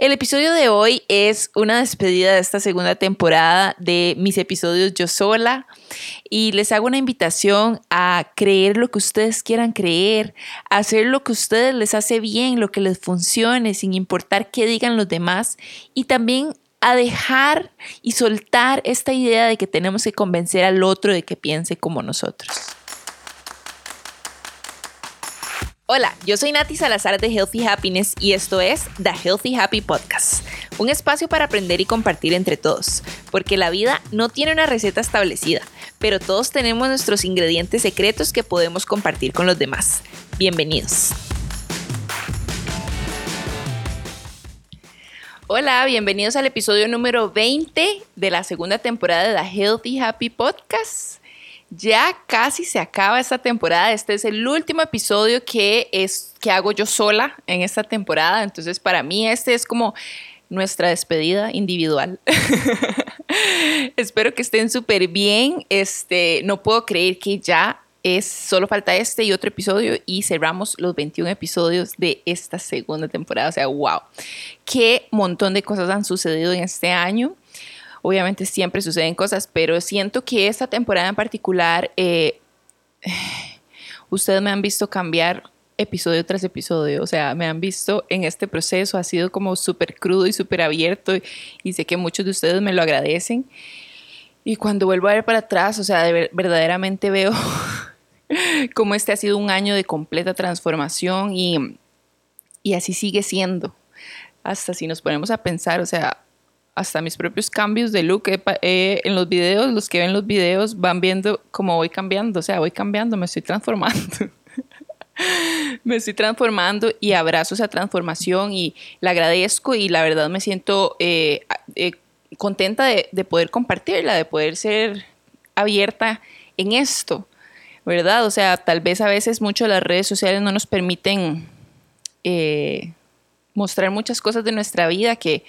El episodio de hoy es una despedida de esta segunda temporada de mis episodios yo sola y les hago una invitación a creer lo que ustedes quieran creer, a hacer lo que a ustedes les hace bien, lo que les funcione, sin importar qué digan los demás y también a dejar y soltar esta idea de que tenemos que convencer al otro de que piense como nosotros. Hola, yo soy Nati Salazar de Healthy Happiness y esto es The Healthy Happy Podcast, un espacio para aprender y compartir entre todos, porque la vida no tiene una receta establecida, pero todos tenemos nuestros ingredientes secretos que podemos compartir con los demás. Bienvenidos. Hola, bienvenidos al episodio número 20 de la segunda temporada de The Healthy Happy Podcast. Ya casi se acaba esta temporada. Este es el último episodio que, es, que hago yo sola en esta temporada. Entonces, para mí, este es como nuestra despedida individual. Espero que estén súper bien. Este, no puedo creer que ya es solo falta este y otro episodio y cerramos los 21 episodios de esta segunda temporada. O sea, wow, qué montón de cosas han sucedido en este año. Obviamente siempre suceden cosas, pero siento que esta temporada en particular, eh, ustedes me han visto cambiar episodio tras episodio, o sea, me han visto en este proceso, ha sido como súper crudo y súper abierto y sé que muchos de ustedes me lo agradecen. Y cuando vuelvo a ver para atrás, o sea, verdaderamente veo cómo este ha sido un año de completa transformación y, y así sigue siendo. Hasta si nos ponemos a pensar, o sea, hasta mis propios cambios de look eh, en los videos, los que ven los videos van viendo cómo voy cambiando, o sea, voy cambiando, me estoy transformando. me estoy transformando y abrazo esa transformación y la agradezco y la verdad me siento eh, eh, contenta de, de, poder compartirla, de poder ser abierta en esto, ¿verdad? O sea, tal vez a veces mucho las redes sociales no nos permiten mostrar muchas cosas de nuestra vida que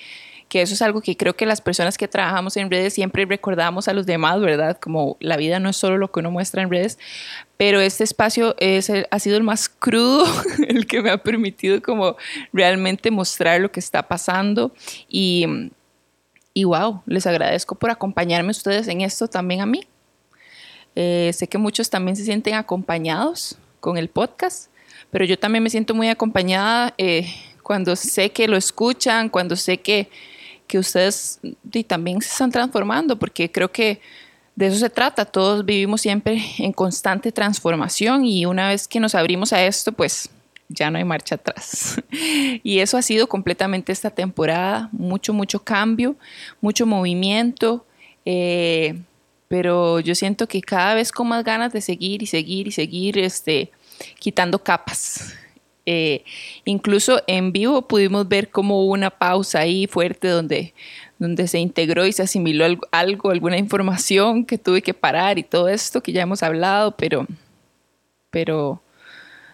que eso es algo que creo que las personas que trabajamos en redes siempre recordamos a los demás, ¿verdad? Como la vida no es solo lo que uno muestra en redes, pero este espacio es ha sido el más crudo, el que me ha permitido como realmente mostrar lo que está pasando y, y wow, les agradezco por acompañarme ustedes en esto también a mí. Eh, sé que muchos también se sienten acompañados con el podcast, pero yo también me siento muy acompañada eh, cuando sé que lo escuchan, cuando sé que que ustedes también se están transformando, porque creo que de eso se trata. Todos vivimos siempre en constante transformación y una vez que nos abrimos a esto, pues ya no hay marcha atrás. Y eso ha sido completamente esta temporada, mucho, mucho cambio, mucho movimiento, eh, pero yo siento que cada vez con más ganas de seguir y seguir y seguir este, quitando capas, eh, incluso en vivo pudimos ver como una pausa ahí fuerte donde, donde se integró y se asimiló algo, alguna información que tuve que parar y todo esto que ya hemos hablado, pero, pero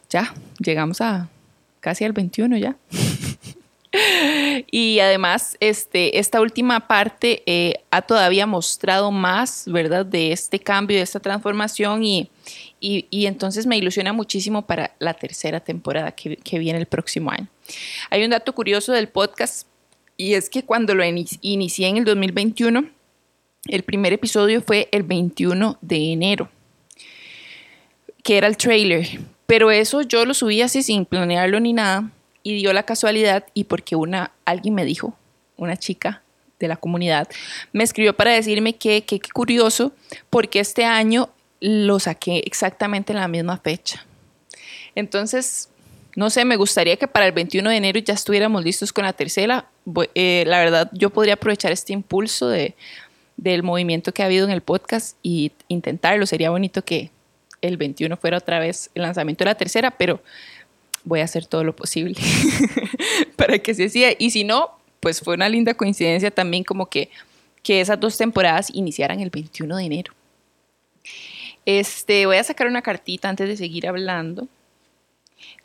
ya, llegamos a casi al 21 ya. y además, este, esta última parte eh, ha todavía mostrado más, ¿verdad?, de este cambio, de esta transformación y, y, entonces me ilusiona muchísimo para la tercera temporada que, viene el próximo año. Hay un dato curioso del podcast y es que cuando lo inicié en el 2021, el primer episodio fue el 21 de enero, que era el trailer. Pero eso yo lo subí así sin planearlo ni nada y dio la casualidad y porque una, alguien me dijo, una chica de la comunidad, me escribió para decirme que qué curioso, porque este año lo saqué exactamente en la misma fecha. Entonces, no sé, me gustaría que para el 21 de enero ya estuviéramos listos con la tercera. Eh, la verdad, yo podría aprovechar este impulso de, del movimiento que ha habido en el podcast y intentarlo. Sería bonito que el 21 fuera otra vez el lanzamiento de la tercera, pero voy a hacer todo lo posible para que se hacía. Y si no, pues fue una linda coincidencia también como que, que esas dos temporadas iniciaran el 21 de enero. Este, voy a sacar una cartita antes de seguir hablando.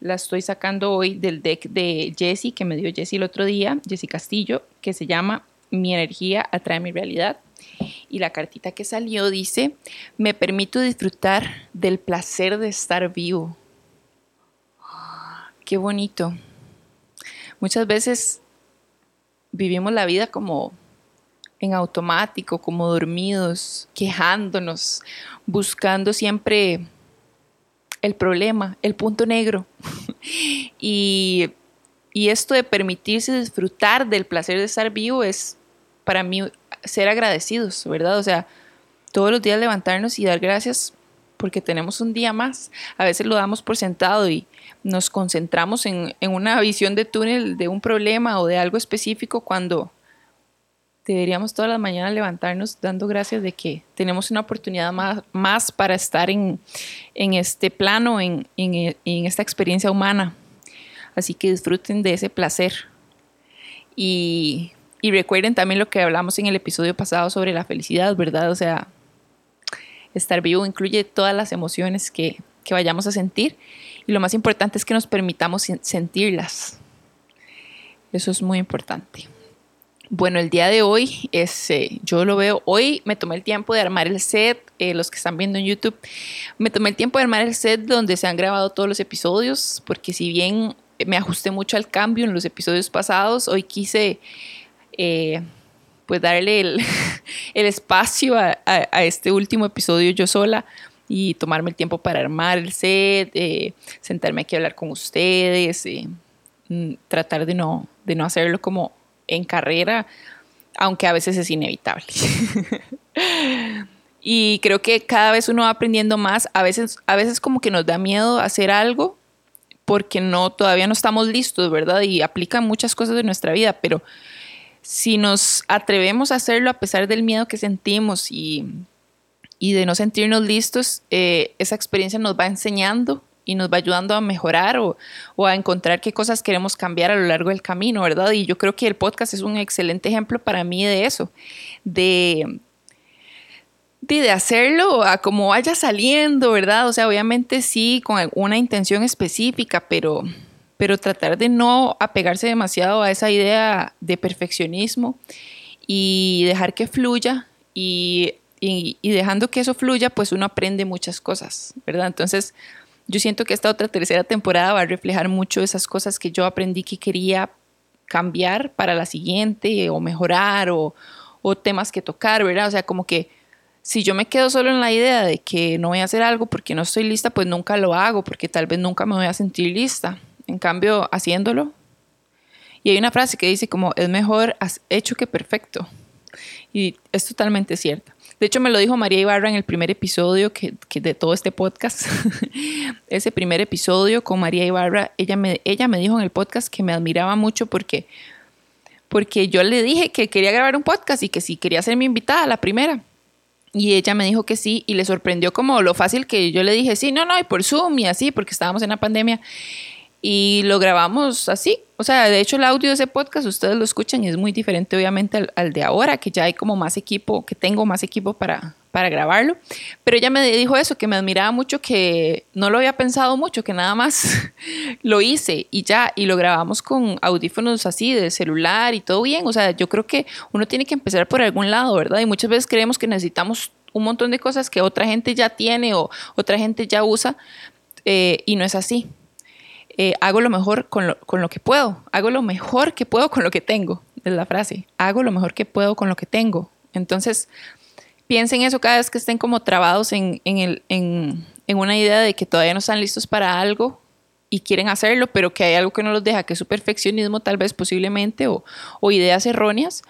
La estoy sacando hoy del deck de Jessie, que me dio Jessie el otro día, Jessie Castillo, que se llama Mi energía atrae mi realidad. Y la cartita que salió dice, me permito disfrutar del placer de estar vivo. Qué bonito. Muchas veces vivimos la vida como en automático, como dormidos, quejándonos, buscando siempre el problema, el punto negro. y, y esto de permitirse disfrutar del placer de estar vivo es para mí ser agradecidos, ¿verdad? O sea, todos los días levantarnos y dar gracias porque tenemos un día más. A veces lo damos por sentado y nos concentramos en, una visión de túnel de un problema o de algo específico cuando deberíamos todas las mañanas levantarnos dando gracias de que tenemos una oportunidad más, más para estar en, este plano, en, en, esta experiencia humana. Así que disfruten de ese placer. Y, y recuerden también lo que hablamos en el episodio pasado sobre la felicidad, ¿verdad? O sea, estar vivo incluye todas las emociones que, vayamos a sentir y lo más importante es que nos permitamos sentirlas. Eso es muy importante. Bueno, el día de hoy, es, eh, yo lo veo, hoy me tomé el tiempo de armar el set, eh, los que están viendo en YouTube, me tomé el tiempo de armar el set donde se han grabado todos los episodios, porque si bien me ajusté mucho al cambio en los episodios pasados, hoy quise eh, pues darle el, espacio a, este último episodio yo sola y tomarme el tiempo para armar el set, eh, sentarme aquí a hablar con ustedes, eh, mm, tratar de no, de no hacerlo como en carrera, aunque a veces es inevitable. y creo que cada vez uno va aprendiendo más, a veces, a veces como que nos da miedo hacer algo porque no, todavía no estamos listos, ¿verdad? Y aplican muchas cosas de nuestra vida, pero si nos atrevemos a hacerlo a pesar del miedo que sentimos y, de no sentirnos listos, eh, esa experiencia nos va enseñando y nos va ayudando a mejorar o, a encontrar qué cosas queremos cambiar a lo largo del camino, ¿verdad? Y yo creo que el podcast es un excelente ejemplo para mí de eso, de, de, hacerlo a como vaya saliendo, ¿verdad? O sea, obviamente sí, con una intención específica, pero pero tratar de no apegarse demasiado a esa idea de perfeccionismo y dejar que fluya y, dejando que eso fluya, pues uno aprende muchas cosas, ¿verdad? Entonces, yo siento que esta otra tercera temporada va a reflejar mucho esas cosas que yo aprendí que quería cambiar para la siguiente o mejorar o, o temas que tocar, ¿verdad? O sea, como que si yo me quedo solo en la idea de que no voy a hacer algo porque no estoy lista, pues nunca lo hago, porque tal vez nunca me voy a sentir lista. En cambio, haciéndolo. Y hay una frase que dice como, es mejor hecho que perfecto. Y es totalmente cierta. De hecho, me lo dijo María Ibarra en el primer episodio que, de todo este podcast. Ese primer episodio con María Ibarra, ella me, ella me dijo en el podcast que me admiraba mucho porque, porque yo le dije que quería grabar un podcast y que si quería ser mi invitada, la primera. Y ella me dijo que sí y le sorprendió como lo fácil que yo le dije, sí, no, no, y por Zoom y así, porque estábamos en la pandemia y lo grabamos así. O sea, de hecho el audio de ese podcast ustedes lo escuchan y es muy diferente obviamente al, de ahora, que ya hay como más equipo, que tengo más equipo para, para grabarlo. Pero ella me dijo eso, que me admiraba mucho, que no lo había pensado mucho, que nada más lo hice y ya, y lo grabamos con audífonos así de celular y todo bien. O sea, yo creo que uno tiene que empezar por algún lado, ¿verdad? Y muchas veces creemos que necesitamos un montón de cosas que otra gente ya tiene o otra gente ya usa eh, y no es así. Eh, hago lo mejor con lo, con lo, que puedo, hago lo mejor que puedo con lo que tengo, es la frase, hago lo mejor que puedo con lo que tengo. Entonces, piensen eso cada vez que estén como trabados en, en, el, en, en una idea de que todavía no están listos para algo y quieren hacerlo, pero que hay algo que no los deja, que es su perfeccionismo tal vez posiblemente o, o ideas erróneas.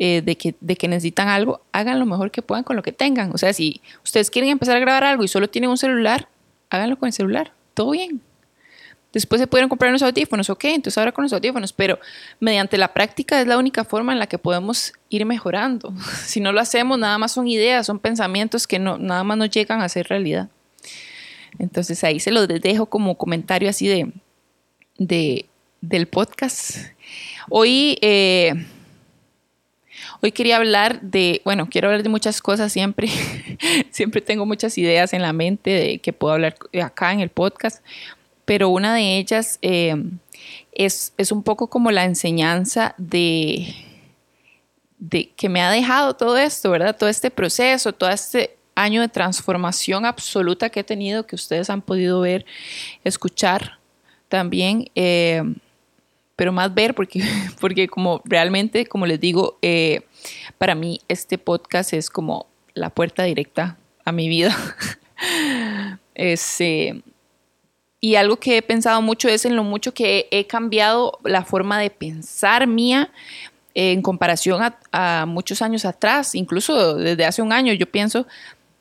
Eh, de, que, de que necesitan algo, hagan lo mejor que puedan con lo que tengan. O sea, si ustedes quieren empezar a grabar algo y solo tienen un celular, háganlo con el celular. Todo bien. Después se pudieron comprar unos audífonos, ok, entonces ahora con los audífonos, pero mediante la práctica es la única forma en la que podemos ir mejorando. Si no lo hacemos, nada más son ideas, son pensamientos que no, nada más no llegan a ser realidad. Entonces ahí se los dejo como comentario así de, de del podcast. Hoy, eh, hoy quería hablar de, bueno, quiero hablar de muchas cosas siempre. siempre tengo muchas ideas en la mente de que puedo hablar acá en el podcast pero una de ellas eh, es, un poco como la enseñanza de, de que me ha dejado todo esto, ¿verdad? Todo este proceso, todo este año de transformación absoluta que he tenido, que ustedes han podido ver, escuchar también. Eh, pero más ver porque, porque como realmente, como les digo, eh, para mí este podcast es como la puerta directa a mi vida. Este, y algo que he pensado mucho es en lo mucho que he cambiado la forma de pensar mía en comparación a, muchos años atrás, incluso desde hace un año yo pienso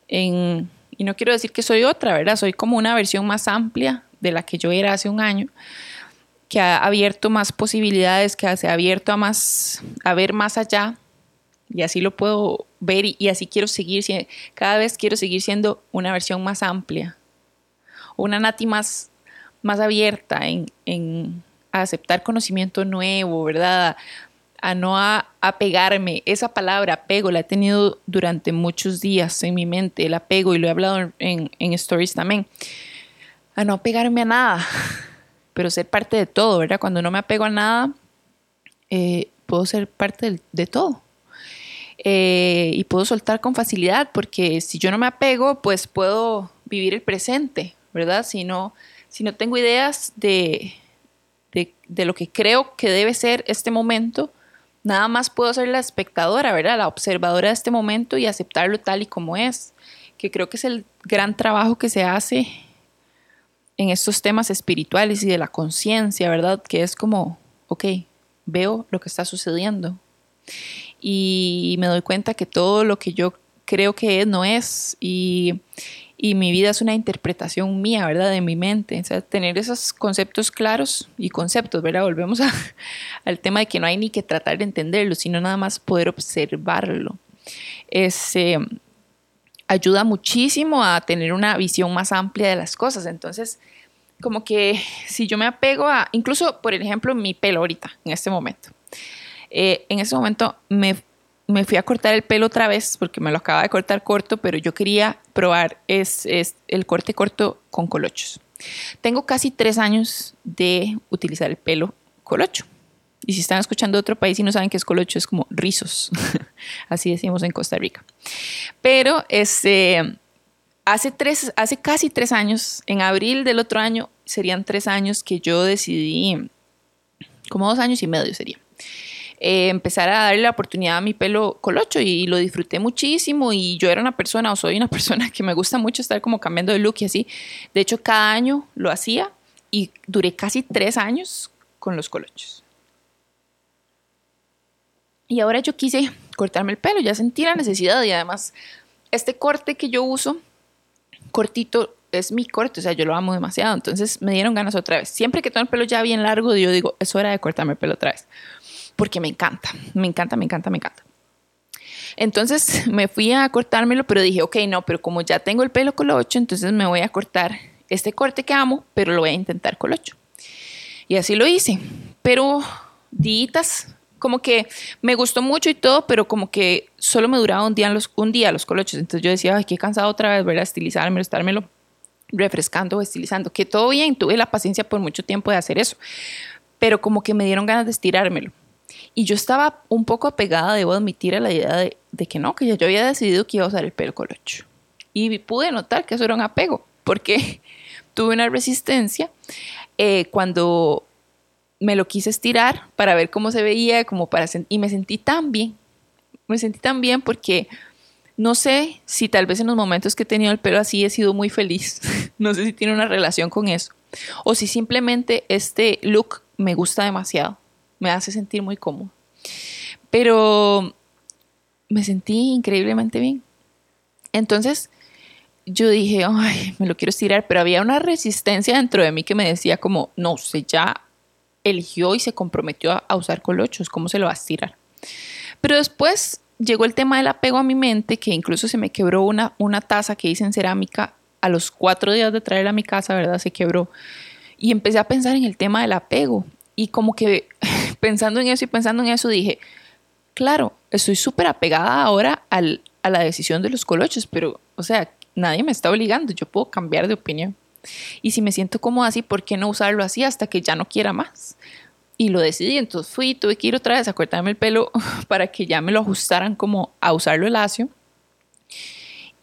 en, y no quiero decir que soy otra, ¿verdad? Soy como una versión más amplia de la que yo era hace un año, que ha abierto más posibilidades, que se ha abierto a, más, a ver más allá y así lo puedo ver y, así quiero seguir, cada vez quiero seguir siendo una versión más amplia, una Nati más, más abierta en, en aceptar conocimiento nuevo, ¿verdad? A, no apegarme. Esa palabra apego la he tenido durante muchos días en mi mente, el apego, y lo he hablado en, en stories también. A no apegarme a nada, pero ser parte de todo, ¿verdad? Cuando no me apego a nada, eh, puedo ser parte de todo. Eh, y puedo soltar con facilidad, porque si yo no me apego, pues puedo vivir el presente, ¿verdad? Si no, si no tengo ideas de, de, lo que creo que debe ser este momento, nada más puedo ser la espectadora, ¿verdad? La observadora de este momento y aceptarlo tal y como es, que creo que es el gran trabajo que se hace en estos temas espirituales y de la conciencia, ¿verdad? Que es como, ok, veo lo que está sucediendo y me doy cuenta que todo lo que yo creo que es no es y, mi vida es una interpretación mía, ¿verdad? De mi mente. O sea, tener esos conceptos claros y conceptos, ¿verdad? Volvemos al tema de que no hay ni que tratar de entenderlo, sino nada más poder observarlo. Ese, ayuda muchísimo a tener una visión más amplia de las cosas. Entonces, como que si yo me apego a, incluso por ejemplo, mi pelo ahorita, en este momento. Eh, en ese momento me, fui a cortar el pelo otra vez porque me lo acaba de cortar corto, pero yo quería probar es, el corte corto con colochos. Tengo casi tres años de utilizar el pelo colocho. Y si están escuchando de otro país y no saben qué es colocho, es como rizos. Así decimos en Costa Rica. Pero este, hace, tres, hace casi tres años, en abril del otro año, serían tres años que yo decidí, como dos años y medio sería, eh, empezar a darle la oportunidad a mi pelo colocho y, lo disfruté muchísimo y yo era una persona o soy una persona que me gusta mucho estar como cambiando de look y así. De hecho, cada año lo hacía y duré casi tres años con los colochos. Y ahora yo quise cortarme el pelo, ya sentí la necesidad y además este corte que yo uso, cortito, es mi corte, o sea, yo lo amo demasiado, entonces me dieron ganas otra vez. Siempre que tengo el pelo ya bien largo, yo digo, es hora de cortarme el pelo otra vez porque me encanta, me encanta, me encanta, me encanta. Entonces me fui a cortármelo, pero dije, ok, no, pero como ya tengo el pelo colocho, entonces me voy a cortar este corte que amo, pero lo voy a intentar colocho. Y así lo hice. Pero ditas, como que me gustó mucho y todo, pero como que solo me duraba un día los, un día los colochos. Entonces yo decía, ay, qué cansado otra vez, ver a estilizármelo, estármelo refrescando o estilizando. Que todo bien, tuve la paciencia por mucho tiempo de hacer eso. Pero como que me dieron ganas de estirármelo. Y yo estaba un poco apegada, debo admitir, a la idea de, que no, que yo había decidido que iba a usar el pelo colocho. Y pude notar que eso era un apego, porque tuve una resistencia eh, cuando me lo quise estirar para ver cómo se veía, como para y me sentí tan bien. Me sentí tan bien porque no sé si tal vez en los momentos que he tenido el pelo así he sido muy feliz. no sé si tiene una relación con eso. O si simplemente este look me gusta demasiado me hace sentir muy cómodo. Pero me sentí increíblemente bien. Entonces yo dije, ay, me lo quiero estirar, pero había una resistencia dentro de mí que me decía como, no, usted ya eligió y se comprometió a, usar colochos, ¿cómo se lo va a estirar? Pero después llegó el tema del apego a mi mente, que incluso se me quebró una, una taza que hice en cerámica a los cuatro días de traerla a mi casa, ¿verdad? Se quebró. Y empecé a pensar en el tema del apego. Y como que pensando en eso y pensando en eso dije, claro, estoy súper apegada ahora al, a la decisión de los colochos, pero, o sea, nadie me está obligando, yo puedo cambiar de opinión. Y si me siento como así, ¿por qué no usarlo así hasta que ya no quiera más? Y lo decidí, entonces fui, tuve que ir otra vez a cortarme el pelo para que ya me lo ajustaran como a usarlo lacio.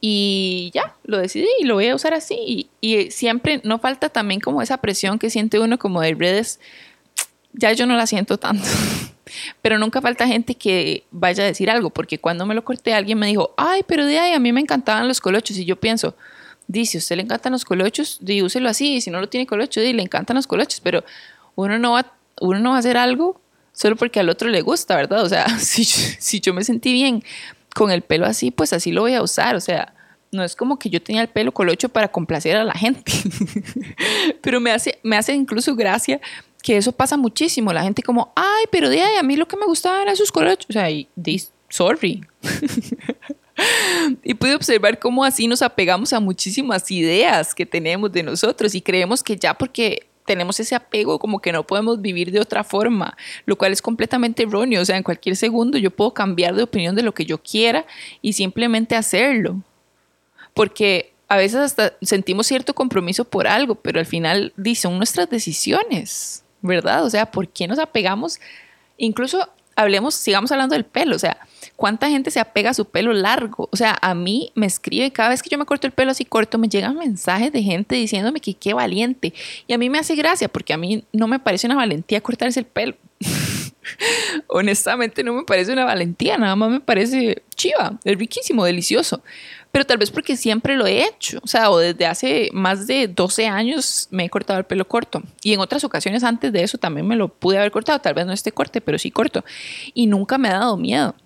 Y ya, lo decidí y lo voy a usar así. Y, y siempre no falta también como esa presión que siente uno como de redes ya yo no la siento tanto. Pero nunca falta gente que vaya a decir algo, porque cuando me lo corté alguien me dijo, ay, pero de ahí a mí me encantaban los colochos. Y yo pienso, dice, usted le encantan los colochos, di, úselo así, y si no lo tiene colocho, di, le encantan los colochos, pero uno no va, uno no va a hacer algo solo porque al otro le gusta, ¿verdad? O sea, si, si yo me sentí bien con el pelo así, pues así lo voy a usar, o sea, no es como que yo tenía el pelo colocho para complacer a la gente, pero me hace, me hace incluso gracia que eso pasa muchísimo, la gente como, ay, pero de ahí a mí lo que me gustaba era sus colochos, o sea, y, sorry. y pude observar cómo así nos apegamos a muchísimas ideas que tenemos de nosotros y creemos que ya porque tenemos ese apego como que no podemos vivir de otra forma, lo cual es completamente erróneo. O sea, en cualquier segundo yo puedo cambiar de opinión de lo que yo quiera y simplemente hacerlo. Porque a veces hasta sentimos cierto compromiso por algo, pero al final son nuestras decisiones, ¿verdad? O sea, ¿por qué nos apegamos? Incluso hablemos, sigamos hablando del pelo, o sea, ¿cuánta gente se apega a su pelo largo? O sea, a mí me escribe, cada vez que yo me corto el pelo así corto, me llegan mensajes de gente diciéndome que qué valiente. Y a mí me hace gracia porque a mí no me parece una valentía cortarse el pelo. Honestamente no me parece una valentía, nada más me parece chiva, es riquísimo, delicioso. Pero tal vez porque siempre lo he hecho, o sea, o desde hace más de 12 años me he cortado el pelo corto. Y en otras ocasiones antes de eso también me lo pude haber cortado, tal vez no este corte, pero sí corto. Y nunca me ha dado miedo,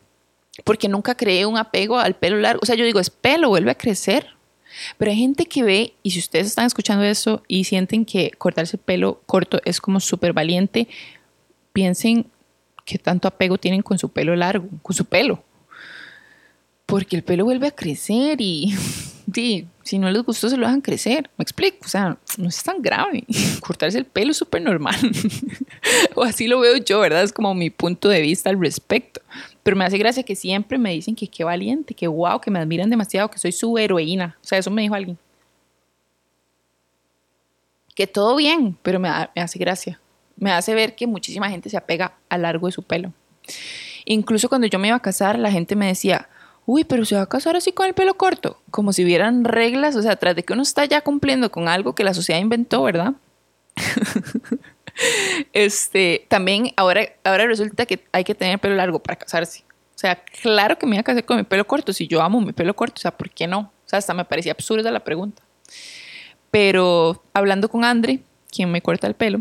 porque nunca creé un apego al pelo largo. O sea, yo digo, es pelo, vuelve a crecer. Pero hay gente que ve, y si ustedes están escuchando eso y sienten que cortarse el pelo corto es como súper valiente, piensen qué tanto apego tienen con su pelo largo, con su pelo. Porque el pelo vuelve a crecer y, si no les gustó se lo dejan crecer. Me explico, o sea, no es tan grave. Cortarse el pelo es súper normal. o así lo veo yo, ¿verdad? Es como mi punto de vista al respecto. Pero me hace gracia que siempre me dicen que qué valiente, que wow, que me admiran demasiado, que soy su heroína. O sea, eso me dijo alguien. Que todo bien, pero me, me hace gracia me hace ver que muchísima gente se apega a largo de su pelo. Incluso cuando yo me iba a casar, la gente me decía, uy, pero se va a casar así con el pelo corto, como si hubieran reglas, o sea, tras de que uno está ya cumpliendo con algo que la sociedad inventó, ¿verdad? este, también ahora, ahora resulta que hay que tener pelo largo para casarse. O sea, claro que me iba a casar con mi pelo corto, si yo amo mi pelo corto, o sea, ¿por qué no? O sea, hasta me parecía absurda la pregunta. Pero hablando con Andre, quien me corta el pelo,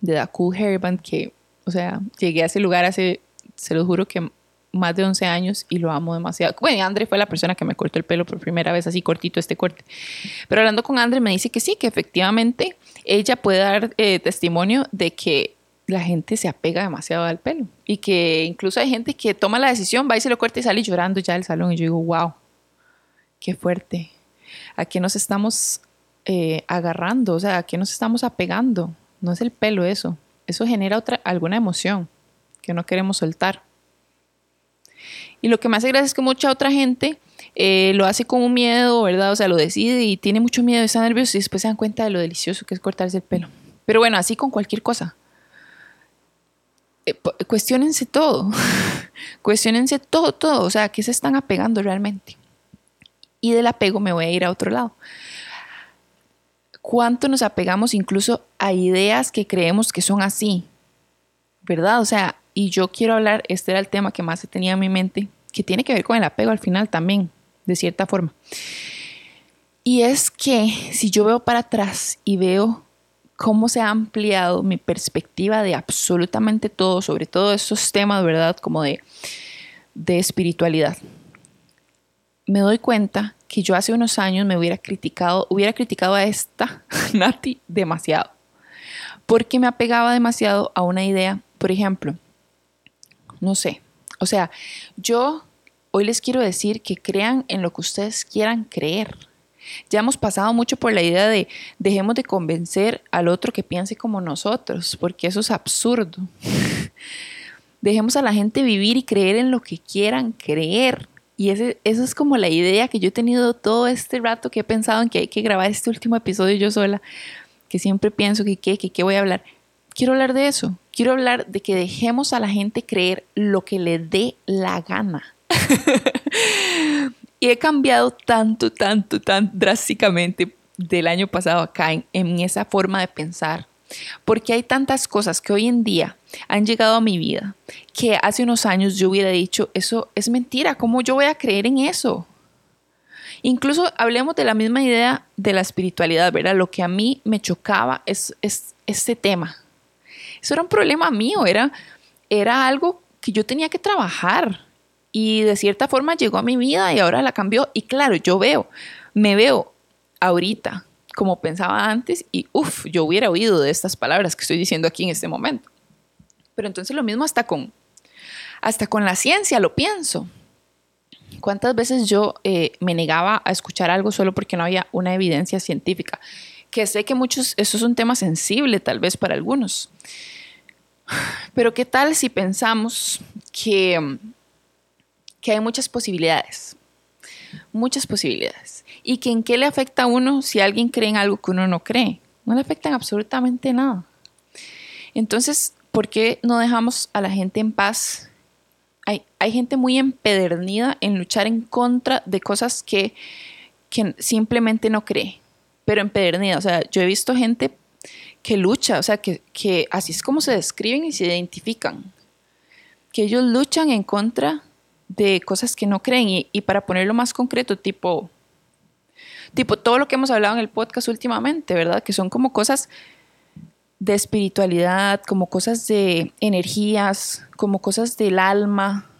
de The Cool Hairband, que, o sea, llegué a ese lugar hace, se lo juro que más de 11 años y lo amo demasiado. Bueno, Andre fue la persona que me cortó el pelo por primera vez, así cortito este corte. Pero hablando con Andre me dice que sí, que efectivamente ella puede dar eh, testimonio de que la gente se apega demasiado al pelo y que incluso hay gente que toma la decisión, va y se lo corta y sale llorando ya del salón y yo digo, wow, qué fuerte. ¿A qué nos estamos eh, agarrando? O sea, ¿a qué nos estamos apegando? No es el pelo eso. Eso genera otra, alguna emoción que no queremos soltar. Y lo que me hace gracia es que mucha otra gente eh, lo hace con un miedo, ¿verdad? O sea, lo decide y tiene mucho miedo, está nervioso y después se dan cuenta de lo delicioso que es cortarse el pelo. Pero bueno, así con cualquier cosa. Eh, cuestionense todo. cuestionense todo, todo. O sea, ¿a qué se están apegando realmente? Y del apego me voy a ir a otro lado cuánto nos apegamos incluso a ideas que creemos que son así, ¿verdad? O sea, y yo quiero hablar, este era el tema que más se tenía en mi mente, que tiene que ver con el apego al final también, de cierta forma. Y es que si yo veo para atrás y veo cómo se ha ampliado mi perspectiva de absolutamente todo, sobre todo estos temas, ¿verdad? Como de, de espiritualidad, me doy cuenta que yo hace unos años me hubiera criticado, hubiera criticado a esta Nati demasiado. Porque me apegaba demasiado a una idea, por ejemplo, no sé, o sea, yo hoy les quiero decir que crean en lo que ustedes quieran creer. Ya hemos pasado mucho por la idea de dejemos de convencer al otro que piense como nosotros, porque eso es absurdo. dejemos a la gente vivir y creer en lo que quieran creer. Y ese, esa es como la idea que yo he tenido todo este rato que he pensado en que hay que grabar este último episodio yo sola, que siempre pienso que qué, que qué voy a hablar. Quiero hablar de eso. Quiero hablar de que dejemos a la gente creer lo que le dé la gana. y he cambiado tanto, tanto, tan drásticamente del año pasado acá en, esa forma de pensar Porque hay tantas cosas que hoy en día han llegado a mi vida que hace unos años yo hubiera dicho, eso es mentira, ¿cómo yo voy a creer en eso? Incluso hablemos de la misma idea de la espiritualidad, ¿verdad? Lo que a mí me chocaba es, es este tema. Eso era un problema mío, era, era algo que yo tenía que trabajar y de cierta forma llegó a mi vida y ahora la cambió. Y claro, yo veo, me veo ahorita como pensaba antes y uff, yo hubiera oído de estas palabras que estoy diciendo aquí en este momento. Pero entonces lo mismo hasta con, hasta con la ciencia, lo pienso. ¿Cuántas veces yo eh, me negaba a escuchar algo solo porque no había una evidencia científica? Que sé que muchos, eso es un tema sensible tal vez para algunos. Pero ¿qué tal si pensamos que, que hay muchas posibilidades? Muchas posibilidades y que en qué le afecta a uno si alguien cree en algo que uno no cree. No le afectan absolutamente nada. Entonces, ¿por qué no dejamos a la gente en paz? Hay, hay gente muy empedernida en luchar en contra de cosas que, que simplemente no cree, pero empedernida. O sea, yo he visto gente que lucha, o sea, que, que así es como se describen y se identifican, que ellos luchan en contra de cosas que no creen. Y, para ponerlo más concreto, tipo tipo todo lo que hemos hablado en el podcast últimamente, ¿verdad? Que son como cosas de espiritualidad, como cosas de energías, como cosas del alma.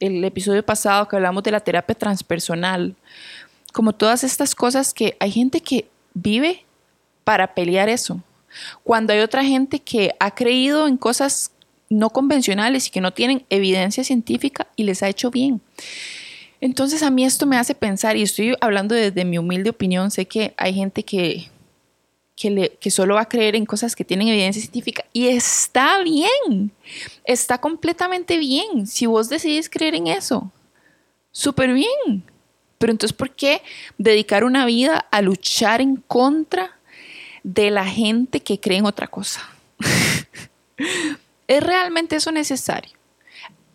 El episodio pasado que hablamos de la terapia transpersonal, como todas estas cosas que hay gente que vive para pelear eso. Cuando hay otra gente que ha creído en cosas no convencionales y que no tienen evidencia científica y les ha hecho bien. Entonces a mí esto me hace pensar, y estoy hablando desde mi humilde opinión, sé que hay gente que, que, solo va a creer en cosas que tienen evidencia científica y está bien, está completamente bien si vos decidís creer en eso, súper bien. Pero entonces, ¿por qué dedicar una vida a luchar en contra de la gente que cree en otra cosa? ¿Es realmente eso necesario?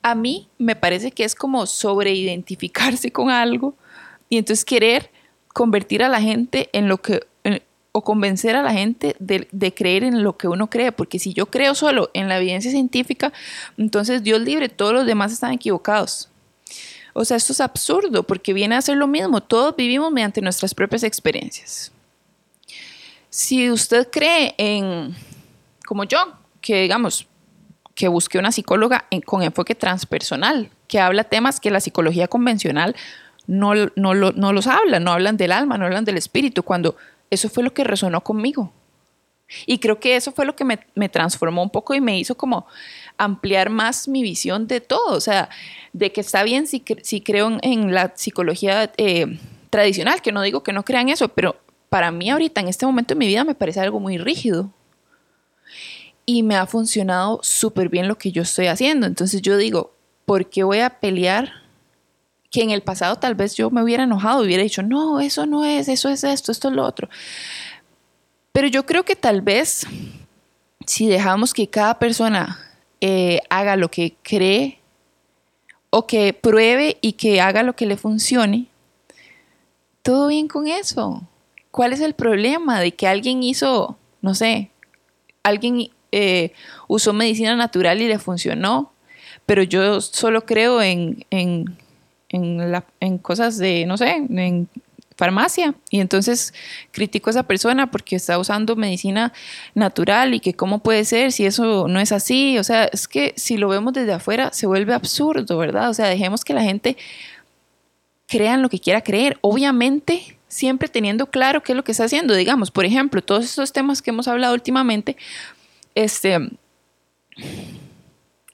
a mí me parece que es como sobreidentificarse con algo y entonces querer convertir a la gente en lo que, o convencer a la gente de, de, creer en lo que uno cree, porque si yo creo solo en la evidencia científica, entonces Dios libre, todos los demás están equivocados. O sea, esto es absurdo, porque viene a ser lo mismo, todos vivimos mediante nuestras propias experiencias. Si usted cree en, como yo, que digamos, que busque una psicóloga con enfoque transpersonal, que habla temas que la psicología convencional no, no, no los habla, no hablan del alma, no hablan del espíritu, cuando eso fue lo que resonó conmigo. Y creo que eso fue lo que me, me, transformó un poco y me hizo como ampliar más mi visión de todo, o sea, de que está bien si, si creo en, la psicología eh, tradicional, que no digo que no crean eso, pero para mí ahorita en este momento de mi vida me parece algo muy rígido y me ha funcionado súper bien lo que yo estoy haciendo. Entonces yo digo, ¿por qué voy a pelear? Que en el pasado tal vez yo me hubiera enojado, hubiera dicho, no, eso no es, eso es esto, esto es lo otro. Pero yo creo que tal vez si dejamos que cada persona eh, haga lo que cree o que pruebe y que haga lo que le funcione, todo bien con eso. ¿Cuál es el problema de que alguien hizo, no sé, alguien eh, usó medicina natural y le funcionó, pero yo solo creo en, en, en, cosas de, no sé, en farmacia. Y entonces critico a esa persona porque está usando medicina natural y que cómo puede ser si eso no es así. O sea, es que si lo vemos desde afuera se vuelve absurdo, ¿verdad? O sea, dejemos que la gente crea lo que quiera creer. Obviamente, siempre teniendo claro qué es lo que está haciendo. Digamos, por ejemplo, todos estos temas que hemos hablado últimamente, este,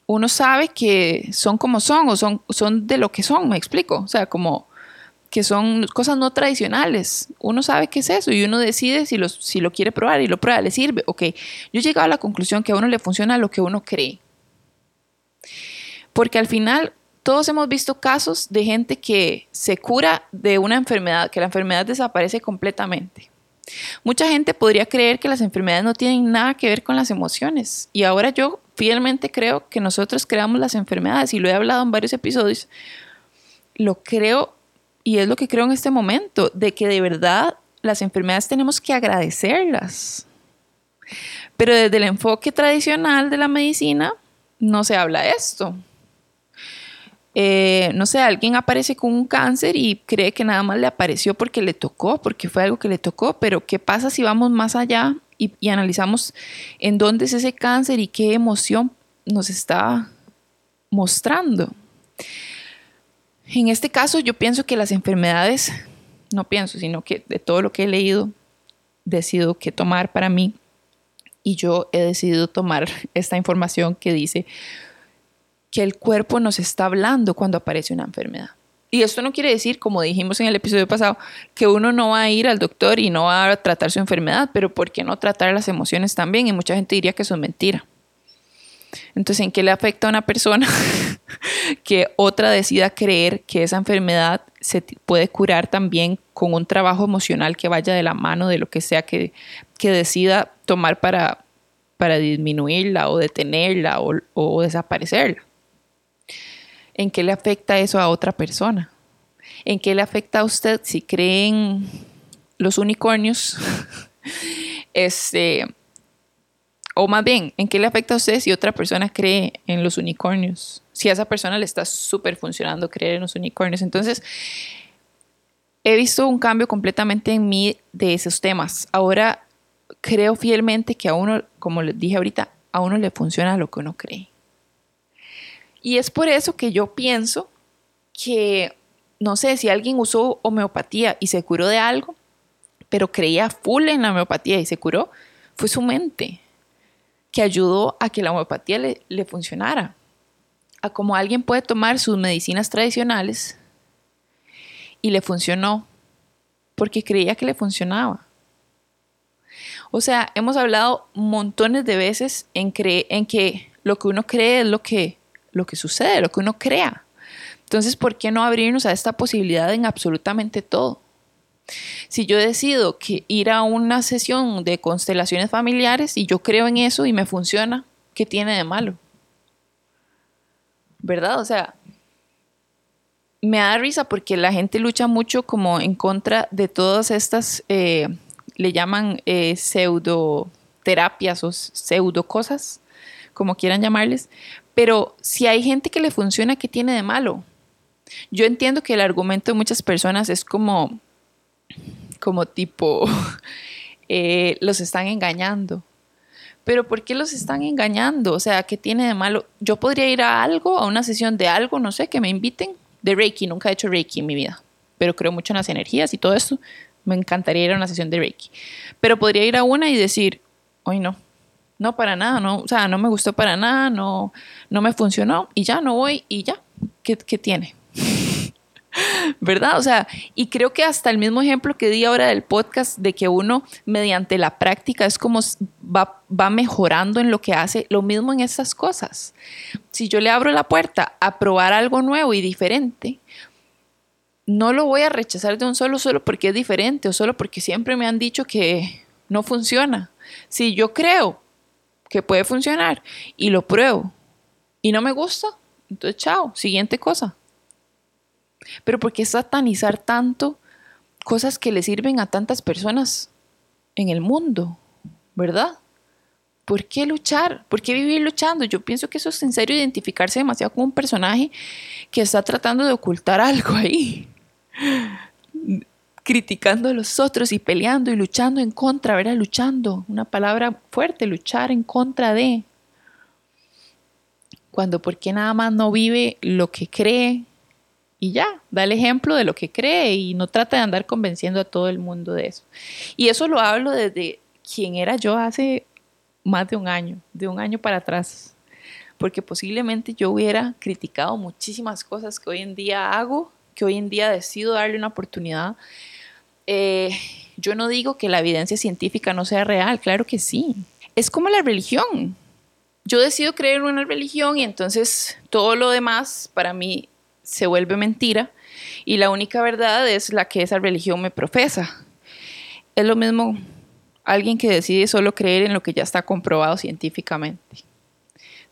uno sabe que son como son o son, son de lo que son, me explico. O sea, como que son cosas no tradicionales. Uno sabe qué es eso y uno decide si lo, si lo quiere probar y lo prueba, le sirve. Ok, yo he llegado a la conclusión que a uno le funciona lo que uno cree. Porque al final todos hemos visto casos de gente que se cura de una enfermedad, que la enfermedad desaparece completamente. Mucha gente podría creer que las enfermedades no tienen nada que ver con las emociones y ahora yo fielmente creo que nosotros creamos las enfermedades y lo he hablado en varios episodios. Lo creo y es lo que creo en este momento, de que de verdad las enfermedades tenemos que agradecerlas. Pero desde el enfoque tradicional de la medicina no se habla de esto. Eh, no sé, alguien aparece con un cáncer y cree que nada más le apareció porque le tocó, porque fue algo que le tocó, pero ¿qué pasa si vamos más allá y, y analizamos en dónde es ese cáncer y qué emoción nos está mostrando? En este caso yo pienso que las enfermedades, no pienso, sino que de todo lo que he leído, decido qué tomar para mí y yo he decidido tomar esta información que dice que el cuerpo nos está hablando cuando aparece una enfermedad. Y esto no quiere decir, como dijimos en el episodio pasado, que uno no va a ir al doctor y no va a tratar su enfermedad, pero ¿por qué no tratar las emociones también? Y mucha gente diría que eso es mentira. Entonces, ¿en qué le afecta a una persona que otra decida creer que esa enfermedad se puede curar también con un trabajo emocional que vaya de la mano de lo que sea que, que decida tomar para, para disminuirla o detenerla o, o desaparecerla? ¿En qué le afecta eso a otra persona? ¿En qué le afecta a usted si creen los unicornios? este, o más bien, ¿en qué le afecta a usted si otra persona cree en los unicornios? Si a esa persona le está súper funcionando creer en los unicornios. Entonces, he visto un cambio completamente en mí de esos temas. Ahora creo fielmente que a uno, como les dije ahorita, a uno le funciona lo que uno cree. Y es por eso que yo pienso que, no sé, si alguien usó homeopatía y se curó de algo, pero creía full en la homeopatía y se curó, fue su mente que ayudó a que la homeopatía le, funcionara. A como alguien puede tomar sus medicinas tradicionales y le funcionó porque creía que le funcionaba. O sea, hemos hablado montones de veces en, en que lo que uno cree es lo que, lo que sucede, lo que uno crea. Entonces, ¿por qué no abrirnos a esta posibilidad en absolutamente todo? Si yo decido que ir a una sesión de constelaciones familiares y yo creo en eso y me funciona, ¿qué tiene de malo? ¿Verdad? O sea, me da risa porque la gente lucha mucho como en contra de todas estas, eh, le llaman eh, pseudoterapias o pseudo cosas, como quieran llamarles, pero si hay gente que le funciona, ¿qué tiene de malo? Yo entiendo que el argumento de muchas personas es como, como tipo, eh, los están engañando. Pero ¿por qué los están engañando? O sea, ¿qué tiene de malo? Yo podría ir a algo, a una sesión de algo, no sé, que me inviten de Reiki. Nunca he hecho Reiki en mi vida, pero creo mucho en las energías y todo eso. Me encantaría ir a una sesión de Reiki. Pero podría ir a una y decir, hoy no, no para nada, no, o sea, no me gustó para nada, no, no me funcionó y ya no voy y ya, ¿qué, qué tiene? ¿verdad? O sea, y creo que hasta el mismo ejemplo que di ahora del podcast, de que uno mediante la práctica es como va, va mejorando en lo que hace, lo mismo en estas cosas. Si yo le abro la puerta a probar algo nuevo y diferente, no lo voy a rechazar de un solo solo porque es diferente o solo porque siempre me han dicho que no funciona. Si yo creo que puede funcionar y lo pruebo y no me gusta, entonces chao, siguiente cosa. Pero ¿por qué satanizar tanto cosas que le sirven a tantas personas en el mundo? ¿Verdad? ¿Por qué luchar? ¿Por qué vivir luchando? Yo pienso que eso es en serio identificarse demasiado como un personaje que está tratando de ocultar algo ahí. Criticando a los otros y peleando y luchando en contra, ¿verdad? Luchando, una palabra fuerte, luchar en contra de. Cuando, ¿por qué nada más no vive lo que cree y ya, da el ejemplo de lo que cree y no trata de andar convenciendo a todo el mundo de eso. Y eso lo hablo desde quien era yo hace más de un año, de un año para atrás, porque posiblemente yo hubiera criticado muchísimas cosas que hoy en día hago, que hoy en día decido darle una oportunidad. Eh, yo no digo que la evidencia científica no sea real, claro que sí. Es como la religión. Yo decido creer en una religión y entonces todo lo demás para mí se vuelve mentira y la única verdad es la que esa religión me profesa. Es lo mismo alguien que decide solo creer en lo que ya está comprobado científicamente.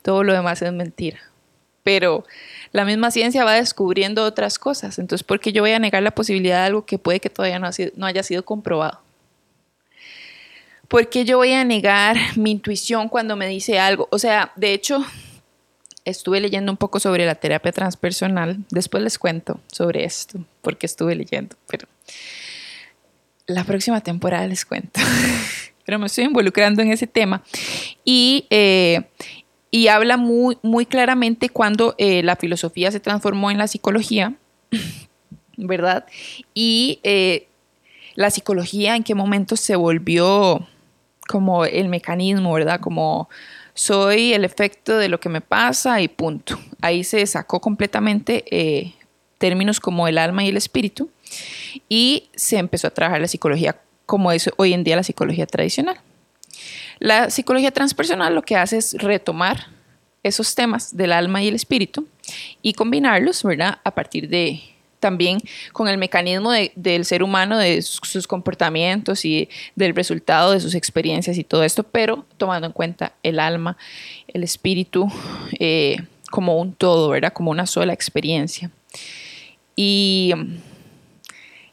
Todo lo demás es mentira. Pero la misma ciencia va descubriendo otras cosas. Entonces, ¿por qué yo voy a negar la posibilidad de algo que puede que todavía no, haya sido comprobado? ¿por qué yo voy a negar mi intuición cuando me dice algo? O sea, de hecho, estuve leyendo un poco sobre la terapia transpersonal. Después les cuento sobre esto, porque estuve leyendo, pero la próxima temporada les cuento. pero me estoy involucrando en ese tema. Y, eh, y habla muy, muy claramente cuando eh, la filosofía se transformó en la psicología, ¿verdad? Y eh, la psicología en qué momento se volvió como el mecanismo, ¿verdad? Como soy el efecto de lo que me pasa y punto. Ahí se sacó completamente eh, términos como el alma y el espíritu y se empezó a trabajar la psicología como es hoy en día la psicología tradicional. La psicología transpersonal lo que hace es retomar esos temas del alma y el espíritu y combinarlos, ¿verdad? A partir de también con el mecanismo del ser humano, de sus comportamientos y del resultado de sus experiencias y todo esto, pero tomando en cuenta el alma, el espíritu eh, como un todo, ¿verdad? Como una sola experiencia. Y,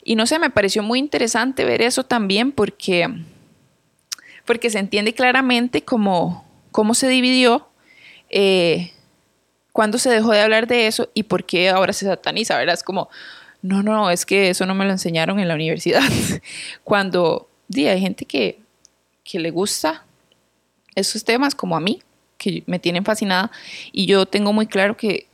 y no sé, me pareció muy interesante ver eso también porque, porque se entiende claramente cómo, cómo se dividió. Eh, cuándo se dejó de hablar de eso y por qué ahora se sataniza, ¿verdad? Es como, no, no, es que eso no me lo enseñaron en la universidad. Cuando di, hay gente que, que le gusta esos temas como a mí, que me tienen fascinada y yo tengo muy claro que,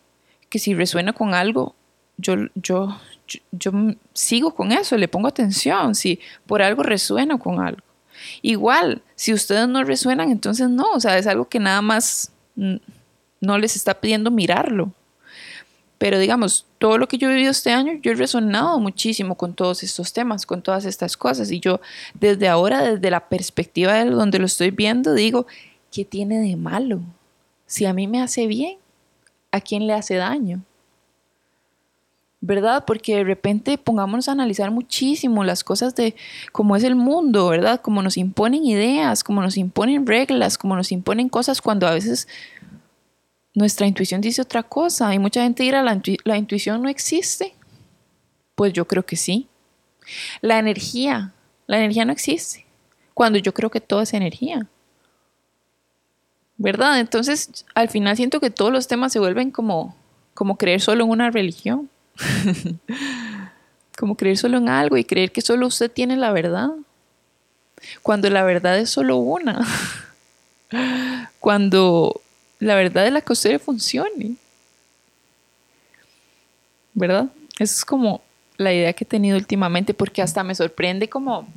que si resuena con algo, yo, yo, yo, yo, sigo con eso, le pongo atención, si por algo resuena con algo. Igual, si ustedes no resuenan, entonces no, o sea, es algo que nada más no les está pidiendo mirarlo. Pero digamos, todo lo que yo he vivido este año, yo he resonado muchísimo con todos estos temas, con todas estas cosas. Y yo desde ahora, desde la perspectiva de donde lo estoy viendo, digo, ¿qué tiene de malo? Si a mí me hace bien, ¿a quién le hace daño? ¿Verdad? Porque de repente pongámonos a analizar muchísimo las cosas de cómo es el mundo, ¿verdad? Cómo nos imponen ideas, cómo nos imponen reglas, cómo nos imponen cosas cuando a veces nuestra intuición dice otra cosa. Hay mucha gente dirá, la, la intuición no existe. Pues yo creo que sí. La energía, la energía no existe. Cuando yo creo que todo es energía. ¿Verdad? Entonces, al final siento que todos los temas se vuelven como, como creer solo en una religión. como creer solo en algo y creer que solo usted tiene la verdad. Cuando la verdad es solo una. Cuando la verdad es la que usted funcione. ¿Verdad? Esa es como la idea que he tenido últimamente, porque hasta me sorprende como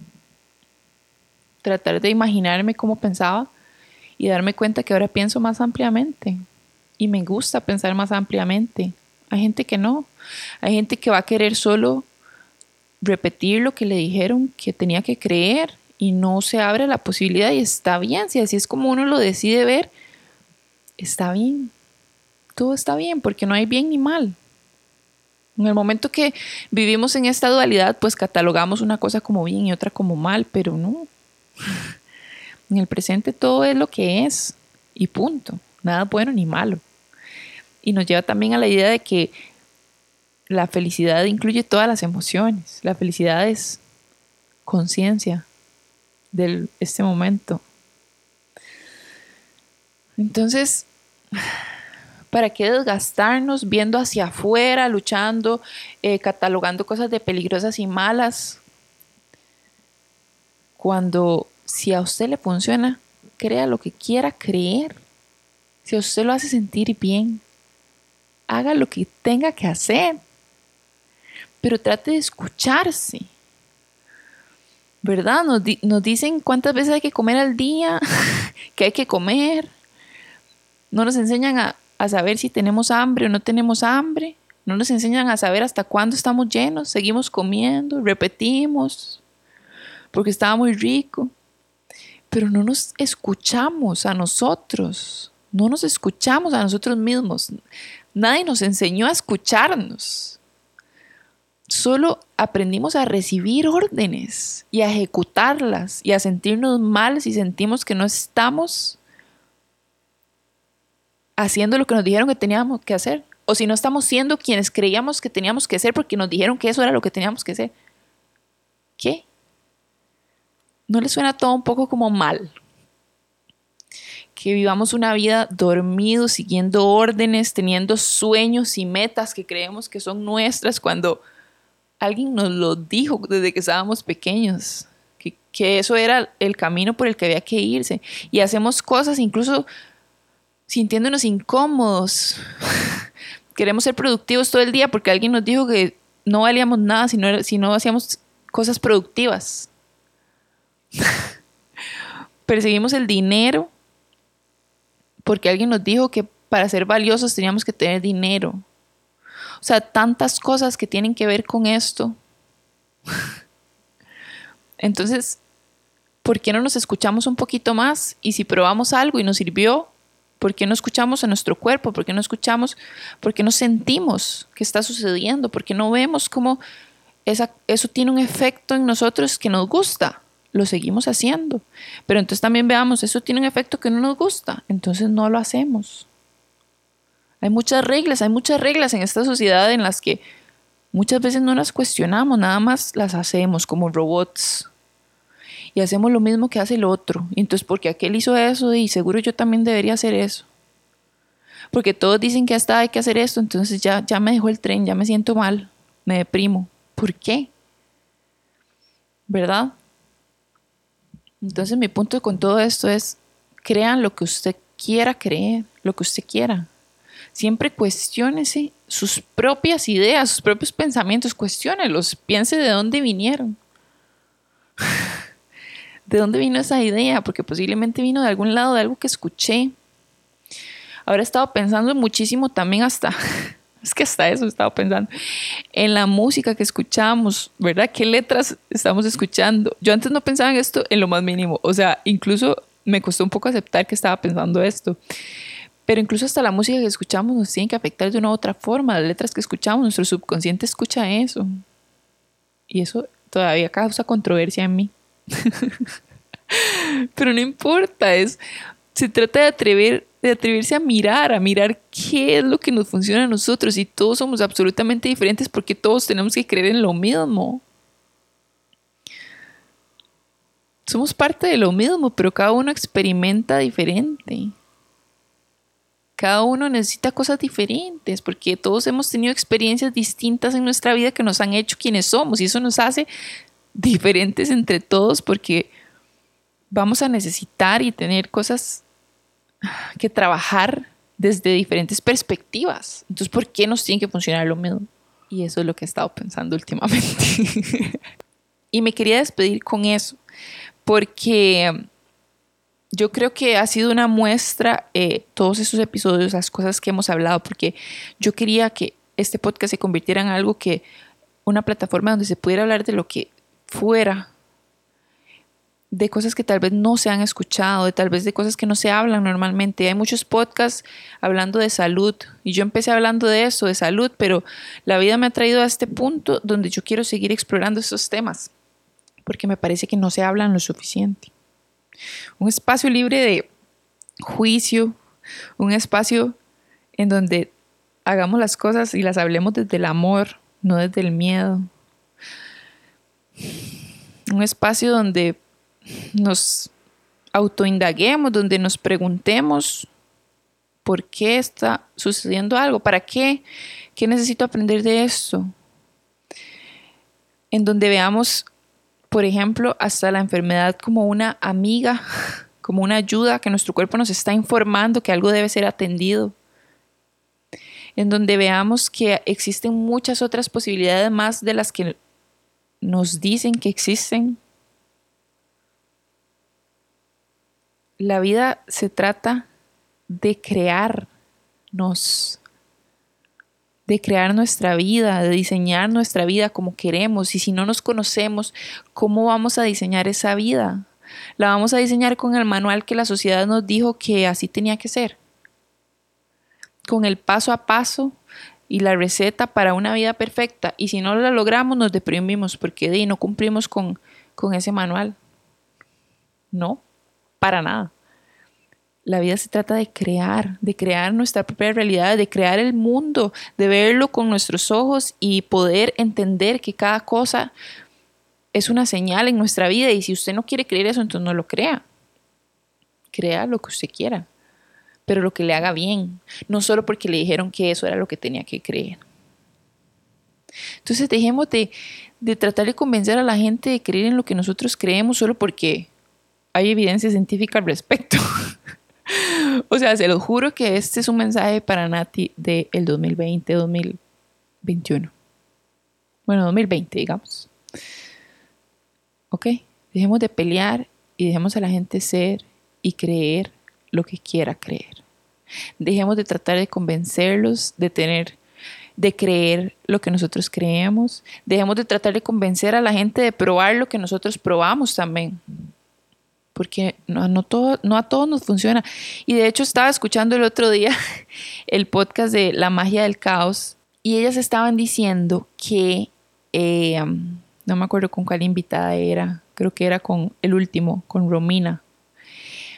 tratar de imaginarme cómo pensaba y darme cuenta que ahora pienso más ampliamente. Y me gusta pensar más ampliamente. Hay gente que no. Hay gente que va a querer solo repetir lo que le dijeron que tenía que creer y no se abre la posibilidad y está bien. Si así es como uno lo decide ver, está bien. Todo está bien porque no hay bien ni mal. En el momento que vivimos en esta dualidad, pues catalogamos una cosa como bien y otra como mal, pero no. En el presente todo es lo que es y punto. Nada bueno ni malo. Y nos lleva también a la idea de que la felicidad incluye todas las emociones. La felicidad es conciencia de este momento. Entonces, ¿para qué desgastarnos viendo hacia afuera, luchando, eh, catalogando cosas de peligrosas y malas? Cuando si a usted le funciona, crea lo que quiera creer. Si a usted lo hace sentir bien, haga lo que tenga que hacer. Pero trate de escucharse. ¿Verdad? Nos, dicen cuántas veces hay que comer al día, que hay que comer, no nos enseñan a, saber si tenemos hambre o no tenemos hambre. No nos enseñan a saber hasta cuándo estamos llenos. Seguimos comiendo, repetimos, porque estaba muy rico. Pero no nos escuchamos a nosotros. No nos escuchamos a nosotros mismos. Nadie nos enseñó a escucharnos. Solo aprendimos a recibir órdenes y a ejecutarlas y a sentirnos mal si sentimos que no estamos haciendo lo que nos dijeron que teníamos que hacer. O si no estamos siendo quienes creíamos que teníamos que ser porque nos dijeron que eso era lo que teníamos que ser. ¿Qué? ¿No le suena todo un poco como mal? Que vivamos una vida dormidos, siguiendo órdenes, teniendo sueños y metas que creemos que son nuestras cuando alguien nos lo dijo desde que estábamos pequeños, que, que eso era el camino por el que había que irse. Y hacemos cosas incluso sintiéndonos incómodos. Queremos ser productivos todo el día porque alguien nos dijo que no valíamos nada si no, si no hacíamos cosas productivas. Perseguimos el dinero porque alguien nos dijo que para ser valiosos teníamos que tener dinero. O sea, tantas cosas que tienen que ver con esto. Entonces, ¿por qué no nos escuchamos un poquito más? Y si probamos algo y nos sirvió, ¿por qué no escuchamos a nuestro cuerpo? ¿Por qué no escuchamos? ¿Por qué no sentimos qué está sucediendo? ¿Por qué no vemos cómo eso tiene un efecto en nosotros que nos gusta? Lo seguimos haciendo. Pero entonces también veamos, eso tiene un efecto que no nos gusta, entonces no lo hacemos. Hay muchas reglas, hay muchas reglas en esta sociedad en las que muchas veces no las cuestionamos, nada más las hacemos como robots. Y hacemos lo mismo que hace el otro. Entonces, porque aquel hizo eso y seguro yo también debería hacer eso. Porque todos dicen que hasta hay que hacer esto, entonces ya, ya me dejó el tren, ya me siento mal, me deprimo. ¿Por qué? ¿Verdad? Entonces mi punto con todo esto es, crean lo que usted quiera creer, lo que usted quiera. Siempre cuestiónese sus propias ideas, sus propios pensamientos, cuestiónelos, piense de dónde vinieron. ¿De dónde vino esa idea? Porque posiblemente vino de algún lado, de algo que escuché. Ahora he estado pensando muchísimo también hasta es que hasta eso estaba pensando, en la música que escuchamos, ¿verdad? ¿Qué letras estamos escuchando? Yo antes no pensaba en esto en lo más mínimo, o sea, incluso me costó un poco aceptar que estaba pensando esto. Pero incluso hasta la música que escuchamos nos tiene que afectar de una u otra forma. Las letras que escuchamos, nuestro subconsciente escucha eso. Y eso todavía causa controversia en mí. Pero no importa, es, se trata de atrever de atreverse a mirar, a mirar qué es lo que nos funciona a nosotros y todos somos absolutamente diferentes porque todos tenemos que creer en lo mismo. Somos parte de lo mismo, pero cada uno experimenta diferente. Cada uno necesita cosas diferentes porque todos hemos tenido experiencias distintas en nuestra vida que nos han hecho quienes somos y eso nos hace diferentes entre todos porque vamos a necesitar y tener cosas que trabajar desde diferentes perspectivas. Entonces, ¿por qué nos tiene que funcionar lo mismo? Y eso es lo que he estado pensando últimamente. y me quería despedir con eso, porque yo creo que ha sido una muestra eh, todos esos episodios, las cosas que hemos hablado, porque yo quería que este podcast se convirtiera en algo que, una plataforma donde se pudiera hablar de lo que fuera de cosas que tal vez no se han escuchado, de tal vez de cosas que no se hablan normalmente. Hay muchos podcasts hablando de salud y yo empecé hablando de eso, de salud, pero la vida me ha traído a este punto donde yo quiero seguir explorando esos temas, porque me parece que no se hablan lo suficiente. Un espacio libre de juicio, un espacio en donde hagamos las cosas y las hablemos desde el amor, no desde el miedo. Un espacio donde nos autoindaguemos, donde nos preguntemos por qué está sucediendo algo, para qué, qué necesito aprender de esto. En donde veamos, por ejemplo, hasta la enfermedad como una amiga, como una ayuda, que nuestro cuerpo nos está informando que algo debe ser atendido. En donde veamos que existen muchas otras posibilidades más de las que nos dicen que existen la vida se trata de crearnos, de crear nuestra vida, de diseñar nuestra vida como queremos. Y si no nos conocemos, ¿cómo vamos a diseñar esa vida? La vamos a diseñar con el manual que la sociedad nos dijo que así tenía que ser. Con el paso a paso y la receta para una vida perfecta. Y si no la logramos, nos deprimimos porque no cumplimos con, con ese manual. No para nada. La vida se trata de crear, de crear nuestra propia realidad, de crear el mundo, de verlo con nuestros ojos y poder entender que cada cosa es una señal en nuestra vida y si usted no quiere creer eso, entonces no lo crea. Crea lo que usted quiera, pero lo que le haga bien, no solo porque le dijeron que eso era lo que tenía que creer. Entonces dejemos de, de tratar de convencer a la gente de creer en lo que nosotros creemos solo porque hay evidencia científica al respecto. o sea, se lo juro que este es un mensaje para Nati del 2020, 2021. Bueno, 2020, digamos. Ok, dejemos de pelear y dejemos a la gente ser y creer lo que quiera creer. Dejemos de tratar de convencerlos de tener de creer lo que nosotros creemos. Dejemos de tratar de convencer a la gente de probar lo que nosotros probamos también. Porque no, no, todo, no a todos nos funciona. Y de hecho estaba escuchando el otro día el podcast de La magia del caos y ellas estaban diciendo que eh, no me acuerdo con cuál invitada era, creo que era con el último, con Romina,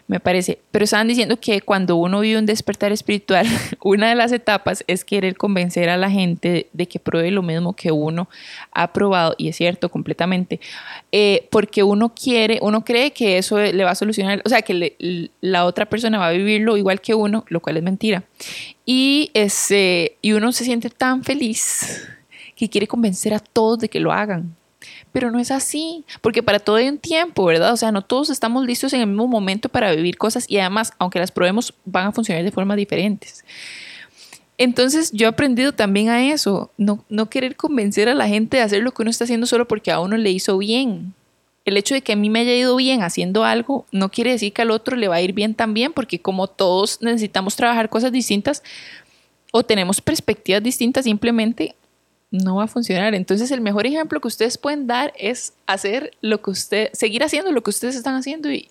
me parece. Pero estaban diciendo que cuando uno vive un despertar espiritual, una de las etapas es querer convencer a la gente de que pruebe lo mismo que uno ha probado, y es cierto completamente, eh, porque uno quiere, uno cree que eso le va a solucionar, o sea, que la otra persona va a vivirlo igual que uno, lo cual es mentira. Y, ese, y uno se siente tan feliz que quiere convencer a todos de que lo hagan. Pero no es así, porque para todo hay un tiempo, ¿verdad? O sea, no todos estamos listos en el mismo momento para vivir cosas y además, aunque las probemos, van a funcionar de formas diferentes. Entonces yo he aprendido también a eso, no, no querer convencer a la gente de hacer lo que uno está haciendo solo porque a uno le hizo bien. El hecho de que a mí me haya ido bien haciendo algo no quiere decir que al otro le va a ir bien también, porque como todos necesitamos trabajar cosas distintas o tenemos perspectivas distintas, simplemente no va a funcionar. Entonces el mejor ejemplo que ustedes pueden dar es hacer lo que seguir haciendo lo que ustedes están haciendo y,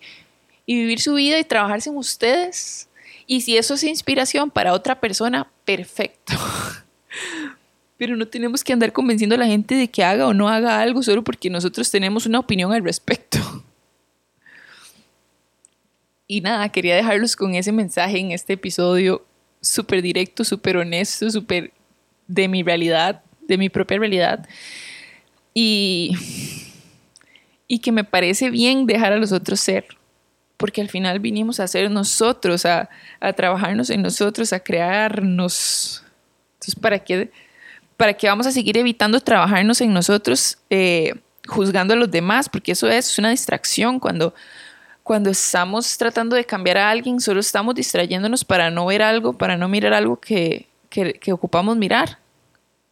vivir su vida y trabajarse en ustedes. Y si eso es inspiración para otra persona, perfecto. Pero no tenemos que andar convenciendo a la gente de que haga o no haga algo solo porque nosotros tenemos una opinión al respecto. Y nada, quería dejarlos con ese mensaje en este episodio súper directo, súper honesto, súper de mi realidad de mi propia realidad. Y, y que me parece bien dejar a los otros ser, porque al final vinimos a ser nosotros, a, a trabajarnos en nosotros, a crearnos. Entonces, ¿para qué, para qué vamos a seguir evitando trabajarnos en nosotros, eh, juzgando a los demás? Porque eso es, una distracción. Cuando, cuando estamos tratando de cambiar a alguien, solo estamos distrayéndonos para no ver algo, para no mirar algo que, que ocupamos mirar.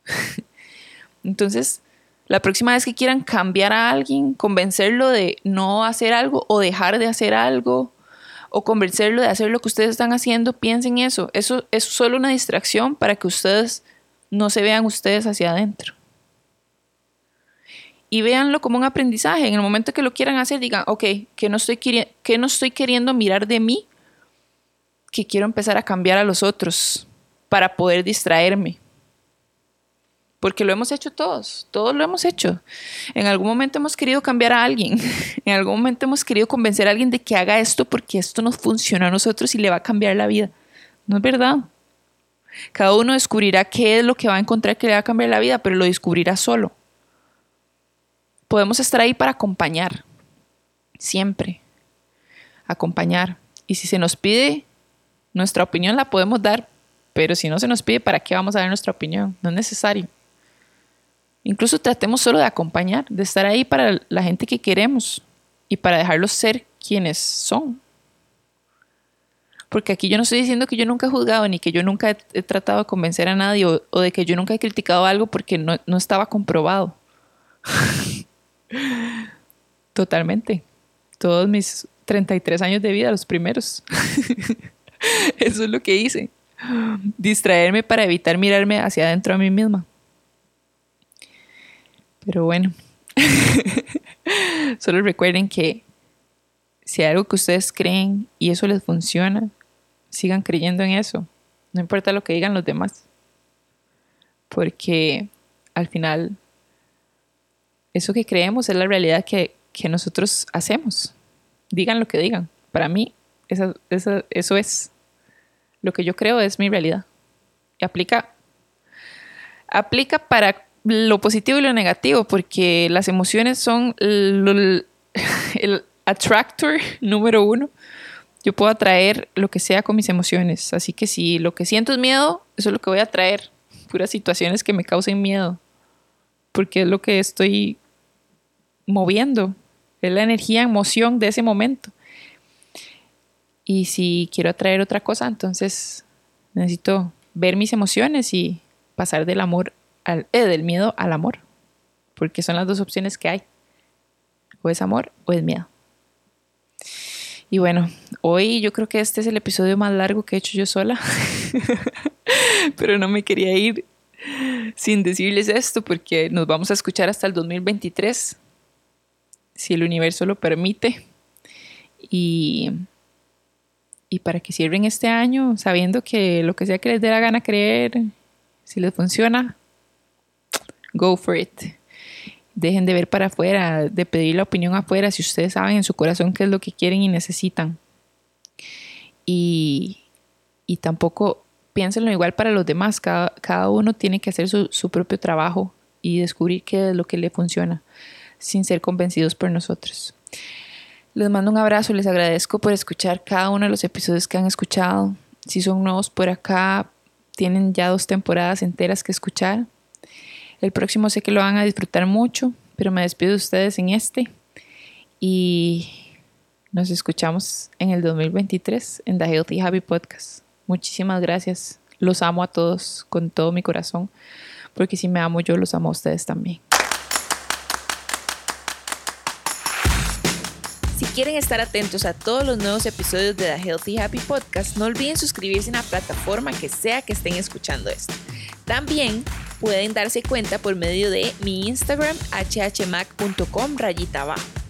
Entonces, la próxima vez que quieran cambiar a alguien, convencerlo de no hacer algo o dejar de hacer algo, o convencerlo de hacer lo que ustedes están haciendo, piensen eso. Eso es solo una distracción para que ustedes no se vean ustedes hacia adentro. Y véanlo como un aprendizaje. En el momento que lo quieran hacer, digan, ok, que no estoy, que no estoy queriendo mirar de mí? Que quiero empezar a cambiar a los otros para poder distraerme porque lo hemos hecho todos, todos lo hemos hecho. En algún momento hemos querido cambiar a alguien, en algún momento hemos querido convencer a alguien de que haga esto porque esto nos funciona a nosotros y le va a cambiar la vida. No es verdad. Cada uno descubrirá qué es lo que va a encontrar que le va a cambiar la vida, pero lo descubrirá solo. Podemos estar ahí para acompañar, siempre. Acompañar. Y si se nos pide nuestra opinión, la podemos dar, pero si no se nos pide, ¿para qué vamos a dar nuestra opinión? No es necesario. Incluso tratemos solo de acompañar, de estar ahí para la gente que queremos y para dejarlos ser quienes son. Porque aquí yo no estoy diciendo que yo nunca he juzgado ni que yo nunca he, tratado de convencer a nadie o, de que yo nunca he criticado algo porque no, no estaba comprobado. Totalmente. Todos mis 33 años de vida, los primeros. Eso es lo que hice. Distraerme para evitar mirarme hacia adentro a mí misma. Pero bueno, solo recuerden que si hay algo que ustedes creen y eso les funciona, sigan creyendo en eso. No importa lo que digan los demás. Porque al final, eso que creemos es la realidad que, nosotros hacemos. Digan lo que digan. Para mí, eso, eso es. Lo que yo creo es mi realidad. Y aplica, aplica para lo positivo y lo negativo, porque las emociones son el, el attractor número uno. Yo puedo atraer lo que sea con mis emociones. Así que si lo que siento es miedo, eso es lo que voy a atraer. Puras situaciones que me causen miedo. Porque es lo que estoy moviendo. Es la energía, emoción de ese momento. Y si quiero atraer otra cosa, entonces necesito ver mis emociones y pasar del amor al, eh, del miedo al amor. Porque son las dos opciones que hay. O es amor o es miedo. Y bueno, hoy yo creo que este es el episodio más largo que he hecho yo sola. Pero no me quería ir sin decirles esto porque nos vamos a escuchar hasta el 2023, si el universo lo permite. Y, y para que cierren este año sabiendo que lo que sea que les dé la gana creer, si les funciona, go for it. Dejen de ver para afuera, de pedir la opinión afuera, si ustedes saben en su corazón qué es lo que quieren y necesitan. Y, y tampoco piénsenlo igual para los demás, cada, cada uno tiene que hacer su, su propio trabajo y descubrir qué es lo que le funciona, sin ser convencidos por nosotros. Les mando un abrazo, les agradezco por escuchar cada uno de los episodios que han escuchado. Si son nuevos por acá, tienen ya dos temporadas enteras que escuchar. El próximo sé que lo van a disfrutar mucho, pero me despido de ustedes en este y nos escuchamos en el 2023 en The Healthy Happy Podcast. Muchísimas gracias. Los amo a todos con todo mi corazón, porque si me amo yo, los amo a ustedes también. Si quieren estar atentos a todos los nuevos episodios de The Healthy Happy Podcast, no olviden suscribirse en la plataforma que sea que estén escuchando esto. También pueden darse cuenta por medio de mi Instagram hhmac.com rayita abajo